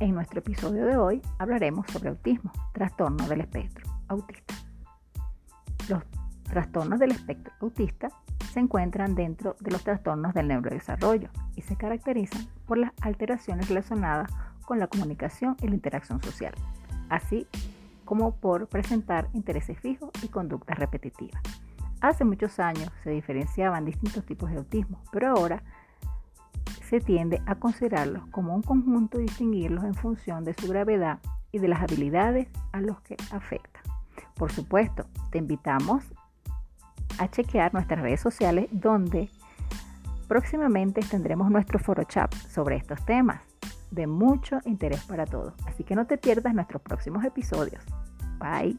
En nuestro episodio de hoy hablaremos sobre autismo, trastorno del espectro autista. Los trastornos del espectro autista se encuentran dentro de los trastornos del neurodesarrollo y se caracterizan por las alteraciones relacionadas con la comunicación y la interacción social, así como por presentar intereses fijos y conductas repetitivas. Hace muchos años se diferenciaban distintos tipos de autismo, pero ahora se tiende a considerarlos como un conjunto y distinguirlos en función de su gravedad y de las habilidades a los que afecta. Por supuesto, te invitamos a chequear nuestras redes sociales donde próximamente tendremos nuestro foro chat sobre estos temas de mucho interés para todos. Así que no te pierdas nuestros próximos episodios. Bye.